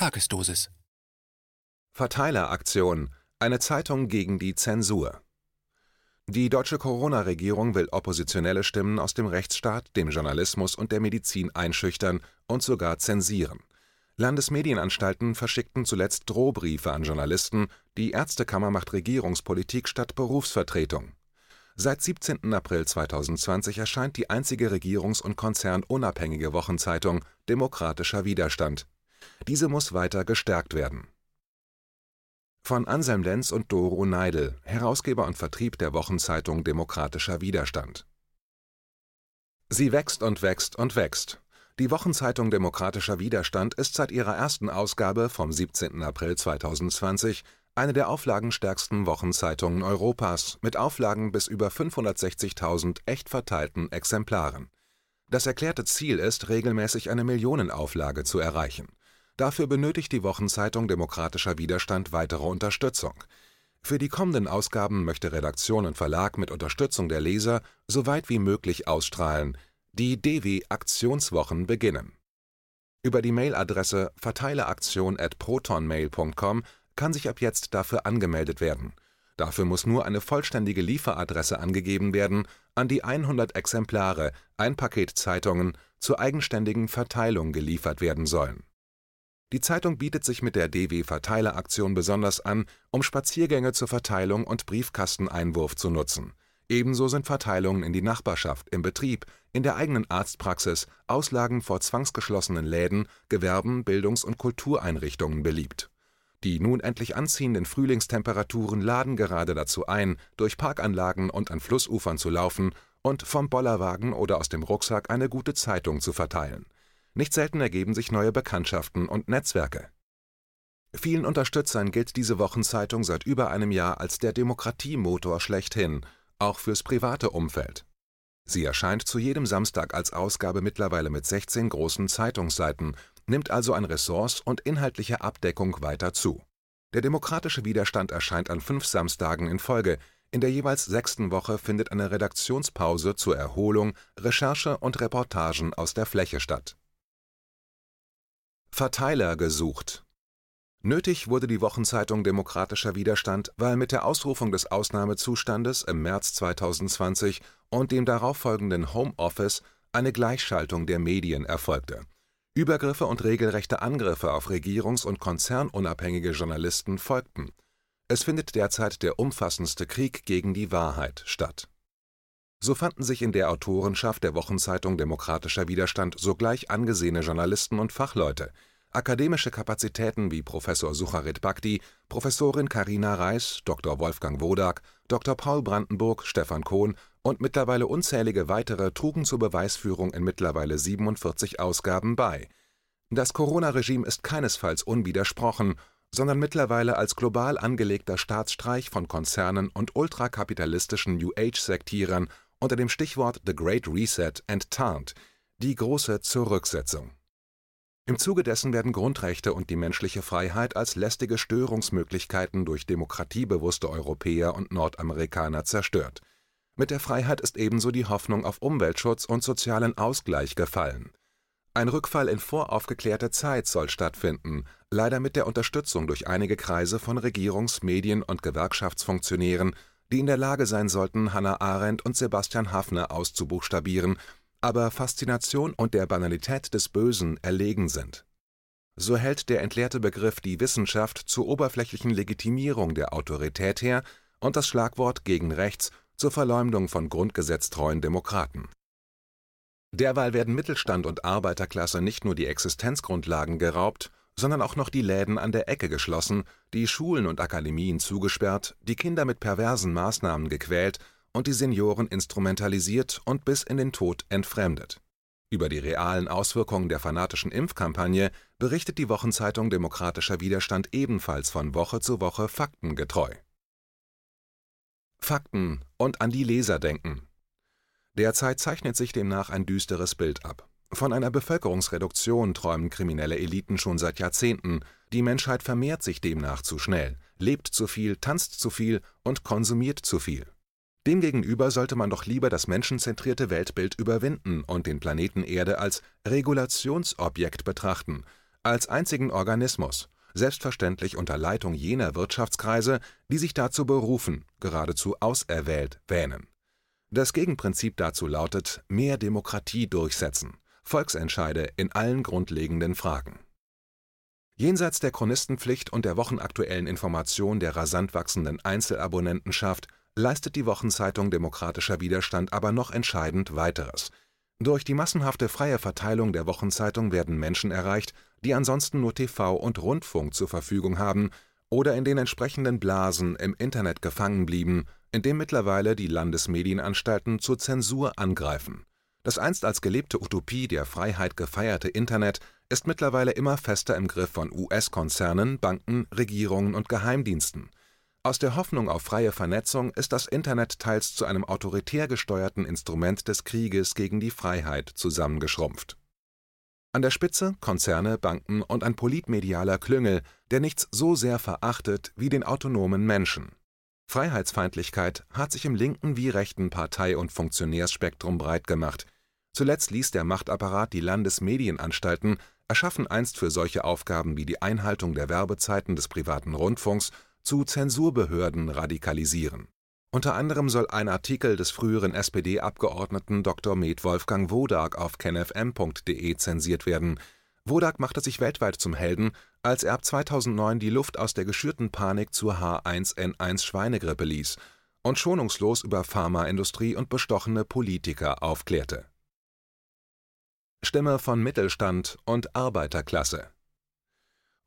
Tagesdosis. Verteileraktion. Eine Zeitung gegen die Zensur. Die deutsche Corona-Regierung will oppositionelle Stimmen aus dem Rechtsstaat, dem Journalismus und der Medizin einschüchtern und sogar zensieren. Landesmedienanstalten verschickten zuletzt Drohbriefe an Journalisten, die Ärztekammer macht Regierungspolitik statt Berufsvertretung. Seit 17. April 2020 erscheint die einzige regierungs- und konzernunabhängige Wochenzeitung Demokratischer Widerstand. Diese muss weiter gestärkt werden. Von Anselm Lenz und Doro Neidl, Herausgeber und Vertrieb der Wochenzeitung Demokratischer Widerstand. Sie wächst und wächst und wächst. Die Wochenzeitung Demokratischer Widerstand ist seit ihrer ersten Ausgabe vom 17. April 2020 eine der auflagenstärksten Wochenzeitungen Europas mit Auflagen bis über 560.000 echt verteilten Exemplaren. Das erklärte Ziel ist, regelmäßig eine Millionenauflage zu erreichen. Dafür benötigt die Wochenzeitung Demokratischer Widerstand weitere Unterstützung. Für die kommenden Ausgaben möchte Redaktion und Verlag mit Unterstützung der Leser so weit wie möglich ausstrahlen. Die DW Aktionswochen beginnen. Über die Mailadresse verteileaktion@protonmail.com kann sich ab jetzt dafür angemeldet werden. Dafür muss nur eine vollständige Lieferadresse angegeben werden, an die 100 Exemplare, ein Paket Zeitungen, zur eigenständigen Verteilung geliefert werden sollen. Die Zeitung bietet sich mit der DW-Verteileraktion besonders an, um Spaziergänge zur Verteilung und Briefkasteneinwurf zu nutzen. Ebenso sind Verteilungen in die Nachbarschaft, im Betrieb, in der eigenen Arztpraxis, Auslagen vor zwangsgeschlossenen Läden, Gewerben, Bildungs- und Kultureinrichtungen beliebt. Die nun endlich anziehenden Frühlingstemperaturen laden gerade dazu ein, durch Parkanlagen und an Flussufern zu laufen und vom Bollerwagen oder aus dem Rucksack eine gute Zeitung zu verteilen. Nicht selten ergeben sich neue Bekanntschaften und Netzwerke. Vielen Unterstützern gilt diese Wochenzeitung seit über einem Jahr als der Demokratiemotor schlechthin, auch fürs private Umfeld. Sie erscheint zu jedem Samstag als Ausgabe mittlerweile mit 16 großen Zeitungsseiten, nimmt also an Ressorts und inhaltlicher Abdeckung weiter zu. Der demokratische Widerstand erscheint an fünf Samstagen in Folge. In der jeweils sechsten Woche findet eine Redaktionspause zur Erholung, Recherche und Reportagen aus der Fläche statt. Verteiler gesucht. Nötig wurde die Wochenzeitung Demokratischer Widerstand, weil mit der Ausrufung des Ausnahmezustandes im März 2020 und dem darauffolgenden Homeoffice eine Gleichschaltung der Medien erfolgte. Übergriffe und regelrechte Angriffe auf regierungs- und konzernunabhängige Journalisten folgten. Es findet derzeit der umfassendste Krieg gegen die Wahrheit statt. So fanden sich in der Autorenschaft der Wochenzeitung Demokratischer Widerstand sogleich angesehene Journalisten und Fachleute, akademische Kapazitäten wie Professor Sucharit Bhakti, Professorin Karina Reis, Dr. Wolfgang Wodak, Dr. Paul Brandenburg, Stefan Kohn und mittlerweile unzählige weitere trugen zur Beweisführung in mittlerweile 47 Ausgaben bei. Das Corona-Regime ist keinesfalls unwidersprochen, sondern mittlerweile als global angelegter Staatsstreich von Konzernen und ultrakapitalistischen New Age-Sektierern unter dem Stichwort The Great Reset enttarnt, die große Zurücksetzung. Im Zuge dessen werden Grundrechte und die menschliche Freiheit als lästige Störungsmöglichkeiten durch demokratiebewusste Europäer und Nordamerikaner zerstört. Mit der Freiheit ist ebenso die Hoffnung auf Umweltschutz und sozialen Ausgleich gefallen. Ein Rückfall in voraufgeklärte Zeit soll stattfinden, leider mit der Unterstützung durch einige Kreise von Regierungs-, Medien- und Gewerkschaftsfunktionären, die in der Lage sein sollten, Hannah Arendt und Sebastian Haffner auszubuchstabieren, aber Faszination und der Banalität des Bösen erlegen sind. So hält der entleerte Begriff die Wissenschaft zur oberflächlichen Legitimierung der Autorität her und das Schlagwort gegen rechts zur Verleumdung von grundgesetztreuen Demokraten. Derweil werden Mittelstand und Arbeiterklasse nicht nur die Existenzgrundlagen geraubt, sondern auch noch die Läden an der Ecke geschlossen, die Schulen und Akademien zugesperrt, die Kinder mit perversen Maßnahmen gequält und die Senioren instrumentalisiert und bis in den Tod entfremdet. Über die realen Auswirkungen der fanatischen Impfkampagne berichtet die Wochenzeitung Demokratischer Widerstand ebenfalls von Woche zu Woche faktengetreu. Fakten und an die Leser denken. Derzeit zeichnet sich demnach ein düsteres Bild ab. Von einer Bevölkerungsreduktion träumen kriminelle Eliten schon seit Jahrzehnten, die Menschheit vermehrt sich demnach zu schnell, lebt zu viel, tanzt zu viel und konsumiert zu viel. Demgegenüber sollte man doch lieber das menschenzentrierte Weltbild überwinden und den Planeten Erde als Regulationsobjekt betrachten, als einzigen Organismus, selbstverständlich unter Leitung jener Wirtschaftskreise, die sich dazu berufen, geradezu auserwählt wähnen. Das Gegenprinzip dazu lautet mehr Demokratie durchsetzen, Volksentscheide in allen grundlegenden Fragen. Jenseits der Chronistenpflicht und der wochenaktuellen Information der rasant wachsenden Einzelabonnentenschaft leistet die Wochenzeitung Demokratischer Widerstand aber noch entscheidend weiteres. Durch die massenhafte freie Verteilung der Wochenzeitung werden Menschen erreicht, die ansonsten nur TV und Rundfunk zur Verfügung haben oder in den entsprechenden Blasen im Internet gefangen blieben in dem mittlerweile die Landesmedienanstalten zur Zensur angreifen. Das einst als gelebte Utopie der Freiheit gefeierte Internet ist mittlerweile immer fester im Griff von US-Konzernen, Banken, Regierungen und Geheimdiensten. Aus der Hoffnung auf freie Vernetzung ist das Internet teils zu einem autoritär gesteuerten Instrument des Krieges gegen die Freiheit zusammengeschrumpft. An der Spitze Konzerne, Banken und ein politmedialer Klüngel, der nichts so sehr verachtet wie den autonomen Menschen Freiheitsfeindlichkeit hat sich im linken wie rechten Partei und Funktionärsspektrum breit gemacht. Zuletzt ließ der Machtapparat die Landesmedienanstalten, erschaffen einst für solche Aufgaben wie die Einhaltung der Werbezeiten des privaten Rundfunks, zu Zensurbehörden radikalisieren. Unter anderem soll ein Artikel des früheren SPD-Abgeordneten Dr. Med Wolfgang Wodak auf kenfm.de zensiert werden Wodak machte sich weltweit zum Helden, als er ab 2009 die Luft aus der geschürten Panik zur H1N1-Schweinegrippe ließ und schonungslos über Pharmaindustrie und bestochene Politiker aufklärte. Stimme von Mittelstand und Arbeiterklasse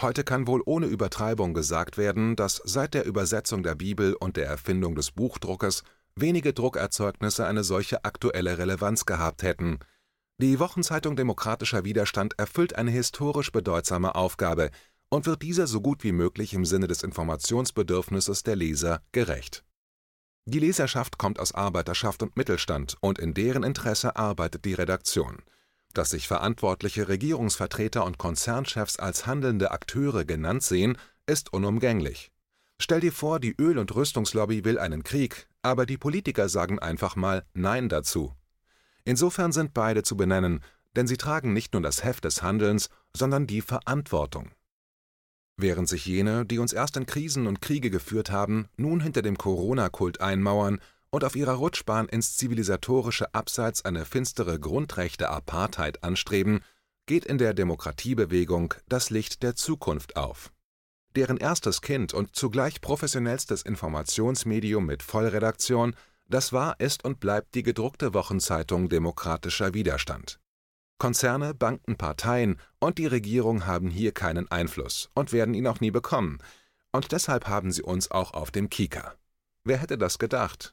Heute kann wohl ohne Übertreibung gesagt werden, dass seit der Übersetzung der Bibel und der Erfindung des Buchdruckes wenige Druckerzeugnisse eine solche aktuelle Relevanz gehabt hätten – die Wochenzeitung Demokratischer Widerstand erfüllt eine historisch bedeutsame Aufgabe und wird dieser so gut wie möglich im Sinne des Informationsbedürfnisses der Leser gerecht. Die Leserschaft kommt aus Arbeiterschaft und Mittelstand und in deren Interesse arbeitet die Redaktion. Dass sich verantwortliche Regierungsvertreter und Konzernchefs als handelnde Akteure genannt sehen, ist unumgänglich. Stell dir vor, die Öl- und Rüstungslobby will einen Krieg, aber die Politiker sagen einfach mal Nein dazu. Insofern sind beide zu benennen, denn sie tragen nicht nur das Heft des Handelns, sondern die Verantwortung. Während sich jene, die uns erst in Krisen und Kriege geführt haben, nun hinter dem Corona-Kult einmauern und auf ihrer Rutschbahn ins zivilisatorische Abseits eine finstere Grundrechte-Apartheid anstreben, geht in der Demokratiebewegung das Licht der Zukunft auf. Deren erstes Kind und zugleich professionellstes Informationsmedium mit Vollredaktion das war, ist und bleibt die gedruckte Wochenzeitung Demokratischer Widerstand. Konzerne, Banken, Parteien und die Regierung haben hier keinen Einfluss und werden ihn auch nie bekommen. Und deshalb haben sie uns auch auf dem Kika. Wer hätte das gedacht?